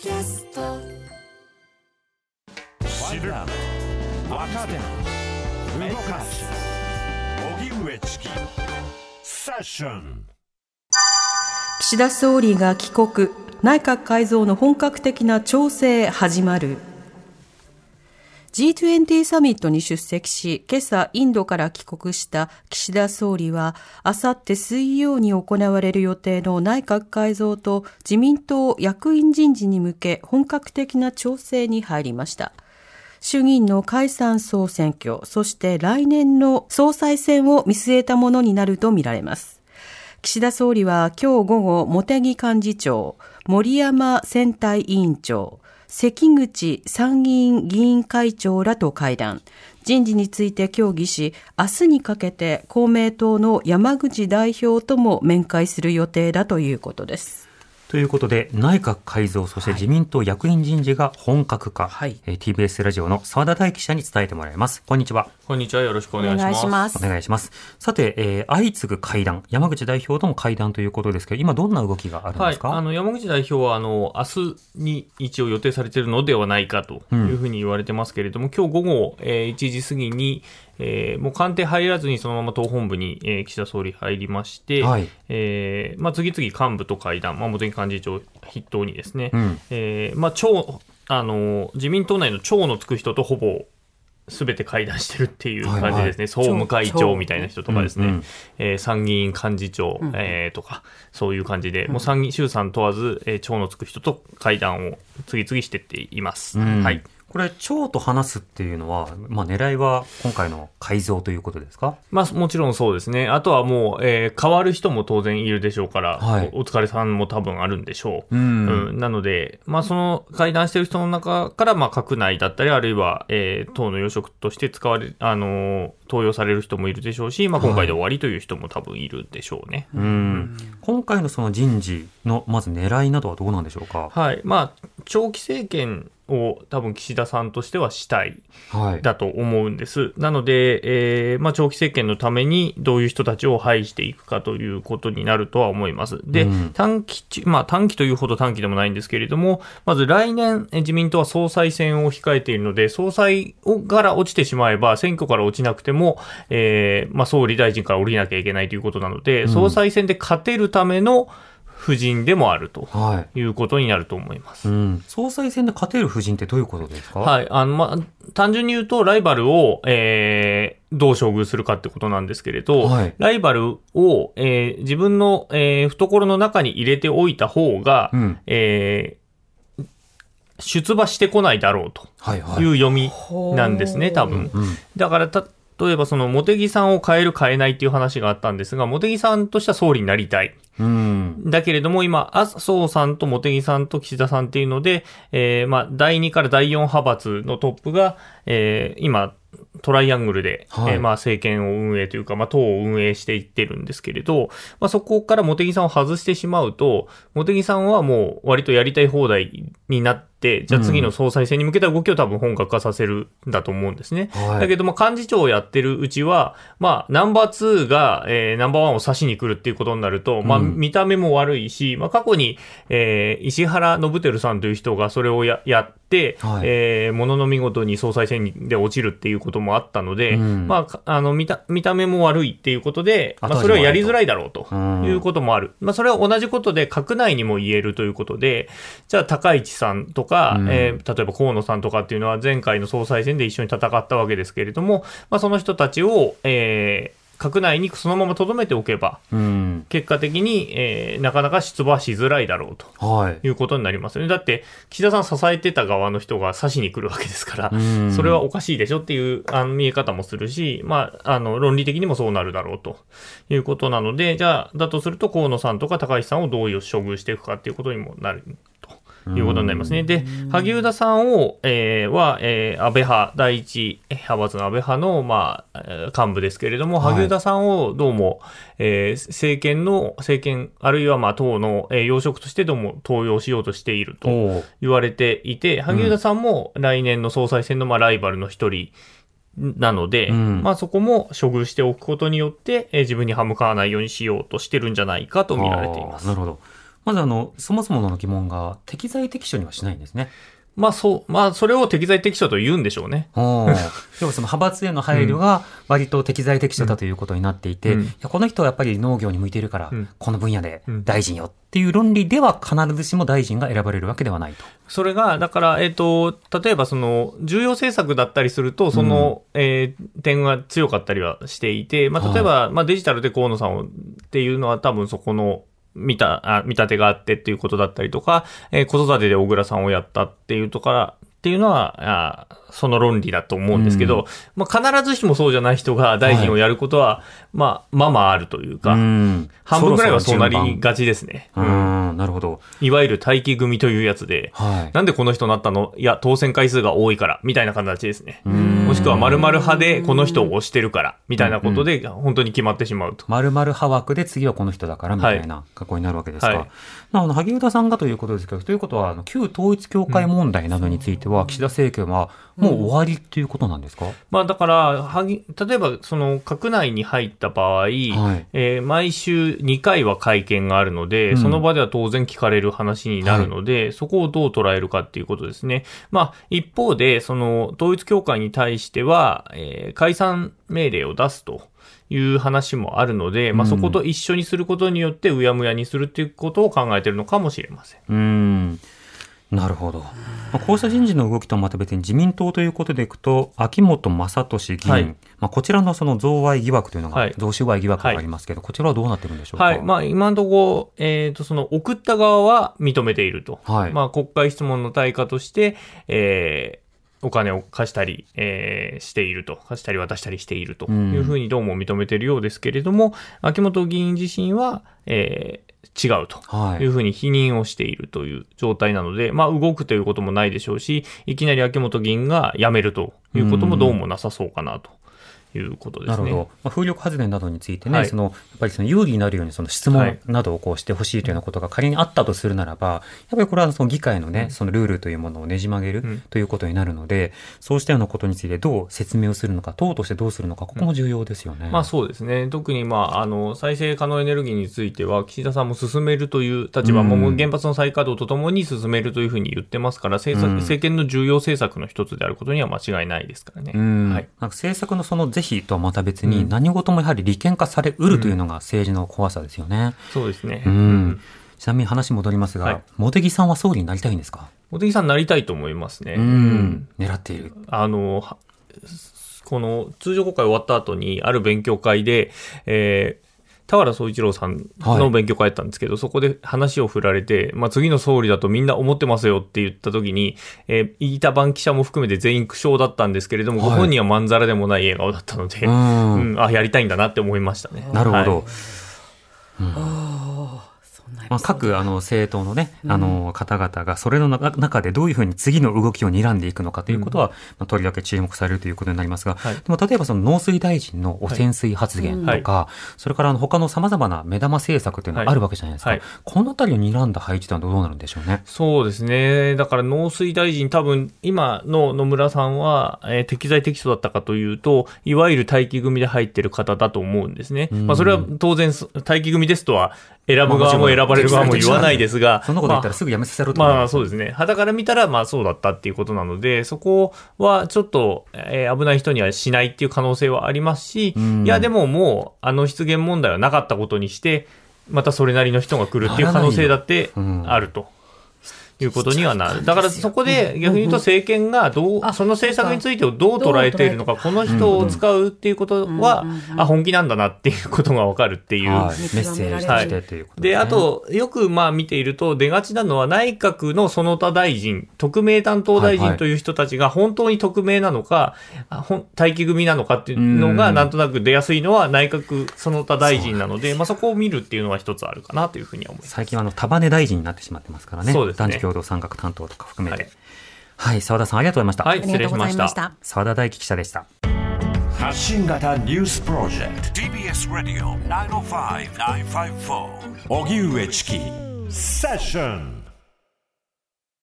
キャスト。知る若手動かす。荻上チキ。セッション。岸田総理が帰国。内閣改造の本格的な調整始まる G20 サミットに出席し、今朝インドから帰国した岸田総理は、あさって水曜に行われる予定の内閣改造と自民党役員人事に向け本格的な調整に入りました。衆議院の解散総選挙、そして来年の総裁選を見据えたものになるとみられます。岸田総理は今日午後、茂木幹事長、森山選対委員長、関口参議院議員会長らと会談。人事について協議し、明日にかけて公明党の山口代表とも面会する予定だということです。ということで、内閣改造、そして自民党役員人事が本格化、はい、TBS ラジオの澤田大記者に伝えてもらいます。こんにちは。こんにちは。よろしくお願いします。お願いします。さて、えー、相次ぐ会談、山口代表とも会談ということですけど、今どんな動きがあるんですか、はい、あの、山口代表は、あの、明日に一応予定されているのではないかというふうに言われてますけれども、うん、今日午後、えー、1時過ぎに、えー、もう官邸入らずにそのまま党本部に、えー、岸田総理入りまして、はい、えー、まあ、次々幹部と会談、まあ、茂木幹事長筆頭にですね、うん、えー、まあ、超あの自民党内の長のつく人とほぼすべて会談してるっていう感じですね、はいはい、総務会長みたいな人とかですね、うんうん、えー、参議院幹事長、うん、えー、とか、そういう感じで、うん、もう参議院衆参問わず、えー、長のつく人と会談を次々してっています。はいこれ、蝶と話すっていうのは、まあ、狙いは今回の改造ということですか？まあ、もちろんそうですね。あとはもう、えー、変わる人も当然いるでしょうから、はい、お疲れさんも多分あるんでしょう。うん、うん、なので、まあ、その会談してる人の中から、まあ、閣内だったり、あるいは、えー、党の要職として使われ、あのー、登用される人もいるでしょうし、まあ、今回で終わりという人も多分いるでしょうね。はい、うん。今回のその人事の、まず狙いなどはどうなんでしょうか？はい。まあ、長期政権を多分岸田さんとしてはしたい、だと思うんです。はい、なので、えー、まあ、長期政権のためにどういう人たちを配していくかということになるとは思います。で、うん、短期、まあ、短期というほど短期でもないんですけれども、まず来年、自民党は総裁選を控えているので、総裁から落ちてしまえば、選挙から落ちなくても、えー、まあ、総理大臣から降りなきゃいけないということなので、うん、総裁選で勝てるための、夫人でもあるとい。うことになると思います、はいうん、総裁選で勝てる夫人ってどういうことですか、はいあのまあ、単純に言うと、ライバルを、えー、どう処遇するかってことなんですけれど、はい、ライバルを、えー、自分の、えー、懐の中に入れておいた方が、うん、えー、出馬してこないだろうという読みなんですね、はいはい、多分。だからた、例えばその茂木さんを変える変えないっていう話があったんですが、茂木さんとしては総理になりたい。うん、だけれども今、麻生さんと茂木さんと岸田さんっていうので、えー、まあ、第2から第4派閥のトップが、えー、今、トライアングルで、はい、えー、まあ政権を運営というか、まあ党を運営していってるんですけれど、まあそこから茂木さんを外してしまうと、茂木さんはもう割とやりたい放題になって、じゃあ次の総裁選に向けた動きを多分本格化させるんだと思うんですね。はい、だけど、まあ幹事長をやってるうちは、まあナンバー2が、えー、ナンバー1を指しに来るっていうことになると、まあ見た目も悪いし、まあ過去に、えー、石原信輝さんという人がそれをややって、はい、えー、ものの見事に総裁選で落ちるっていうこともあったので、うん、まあ、あの見た、見た目も悪いっていうことで、まあ、それはやりづらいだろうということもある。まあ、それは同じことで、閣内にも言えるということで、じゃあ、高市さんとか、うん、えー、例えば河野さんとかっていうのは、前回の総裁選で一緒に戦ったわけですけれども、まあ、その人たちを、えー、閣内にそのまま留めておけば、うん、結果的に、えー、なかなか出馬しづらいだろうと、はい、いうことになりますよね。だって、岸田さん支えてた側の人が指しに来るわけですから、うん、それはおかしいでしょっていうあの見え方もするし、まあ、あの、論理的にもそうなるだろうということなので、じゃあ、だとすると河野さんとか高橋さんをどういう処遇していくかっていうことにもなるいうことになりますね。で、萩生田さんを、えー、は、えー、安倍派、第一派閥の安倍派の、まあ、幹部ですけれども、萩生田さんをどうも、えー、政権の、政権、あるいはまあ党の、えー、要職としてどうも登用しようとしていると言われていて、萩生田さんも来年の総裁選のまあライバルの一人、なので、うん、まあそこも処遇しておくことによって、えー、自分に歯向かわないようにしようとしてるんじゃないかと見られています。なるほど。まずあの、そもそもの疑問が適材適所にはしないんですね。まあそう、まあそれを適材適所と言うんでしょうね。要はその派閥への配慮が割と適材適所だということになっていて、うん、いやこの人はやっぱり農業に向いているから、うん、この分野で大臣よっていう論理では必ずしも大臣が選ばれるわけではないと。それが、だから、えっ、ー、と、例えばその、重要政策だったりすると、その、うん、えー、点が強かったりはしていて、まあ例えば、はい、まあデジタルで河野さんをっていうのは多分そこの、見た、あ見立てがあってっていうことだったりとか、えー、子育てで小倉さんをやったっていうところっていうのは、あその論理だと思うんですけど、うん、まあ、必ずしもそうじゃない人が大臣をやることは、はい、まあ、まあまああるというか、うん、半分ぐらいはそうなりがちですね。うん、なるほど。いわゆる待機組というやつで、はい、なんでこの人になったの？いや、当選回数が多いから、みたいな形ですね。もしくは〇〇派でこの人を推してるから、みたいなことで、本当に決まってしまうと。〇〇派枠で次はこの人だから、みたいな格好になるわけですか。はい、あの、萩生田さんがということですけど、ということは、あの旧統一教会問題などについては、岸田政権は、もう終わりっていうことなんですか、うん、まあ、だから例えばその閣内に入った場合、はい、えー、毎週2回は会見があるので、うん、その場では当然聞かれる話になるので、はい、そこをどう捉えるかっていうことですね。まあ、一方で、その統一教会に対しては、えー、解散命令を出すと。いう話もあるので、まあ、そこと一緒にすることによって、うやむやにするっていうことを考えているのかもしれません。うんなるほど。まあ、こうした人事の動きとはまた別に自民党ということでいくと、秋元正俊議員、はい、まあ、こちらのその贈賄疑惑というのが、はい、贈収賄疑惑がありますけど、こちらはどうなってるんでしょうか？はい、まあ、今のところ、えっ、ー、と、その送った側は認めていると。はい、まあ、国会質問の対価として、えー、お金を貸したり、えー、していると、貸したり渡したりしていると。いうふうにどうも認めているようですけれども、うん、秋元議員自身は、え違うというふうに否認をしているという状態なので、はい、まあ動くということもないでしょうし、いきなり秋元議員が辞めるということもどうもなさそうかなと。いうことですね。なるほど。まあ、風力発電などについてね、はい、そのやっぱりその有利になるようにその質問などをこうしてほしいというようなことが仮にあったとするならば、やっぱりこれはその議会のね、そのルールというものをねじ曲げるということになるので、そうしたようなことについてどう説明をするのか、党としてどうするのか、ここも重要ですよね。うん、まあそうですね。特にまああの再生可能エネルギーについては岸田さんも進めるという立場も、うん、原発の再稼働とともに進めるというふうに言ってますから、政策、うん、政権の重要政策の一つであることには間違いないですからね。はい。なんか政策のその是非とはまた別に何事もやはり利権化されうるというのが政治の怖さですよね。そうですね。うん。ちなみに話戻りますが、はい、茂木さんは総理になりたいんですか？茂木さんなりたいと思いますね。うん。狙っている。あの、この通常国会終わった後にある勉強会で、えー、田原総一郎さんの勉強会やったんですけど、はい、そこで話を振られて、まあ、次の総理だとみんな思ってますよって言った時に、えー、飯田番記者も含めて全員苦笑だったんですけれども、はい、ご本人はまんざらでもない笑顔だったので、うん、あ、やりたいんだなって思いましたね。なるほど。はい。うんまあ、各あの政党のね、あの方々がそれの中でどういうふうに次の動きを睨んでいくのかということは、まあ、とりわけ注目されるということになりますが、はい、でも例えばその農水大臣の汚染水発言とか、はい、それからあの他のさまざまな目玉政策というのがあるわけじゃないですか、はい、このあたりを睨んだ配置というのはどうなるんでしょうね？そうですね。だから農水大臣、多分今の野村さんは、えー、適材適所だったかというと、いわゆる待機組で入ってる方だと思うんですね。まあ、それは当然、待機組ですとは選ぶ側も選ばれる側も言わないですが、そんなこと言ったらすぐやめさせろと、まあ、まあそうですね。肌から見たらまあそうだったっていうことなので、そこはちょっと、えー、危ない人にはしないっていう可能性はありますし、いやでももうあの失言問題はなかったことにして、またそれなりの人が来るっていう可能性だってあると。いうことにはなる。だからそこで逆に言うと政権がどう、その政策についてをどう捉えているのか、この人を使うっていうことは、あ、本気なんだなっていうことがわかるっていう。メッセージとしてということで、あと、よくまあ見ていると出がちなのは内閣のその他大臣、特命担当大臣という人たちが本当に特命なのか、待機組なのかっていうのがなんとなく出やすいのは内閣その他大臣なので、まあそこを見るっていうのは一つあるかなというふうに思います。最近はあの束ね大臣になってしまってますからね。そうですね。共同参画担当とか含めて。はい、澤、はい、田さんありがとうございました。はい、失礼しました。澤田大樹記者でした。発信型ニュースプロジェクト TBS ラディオ905-954おぎゅうえちきセッション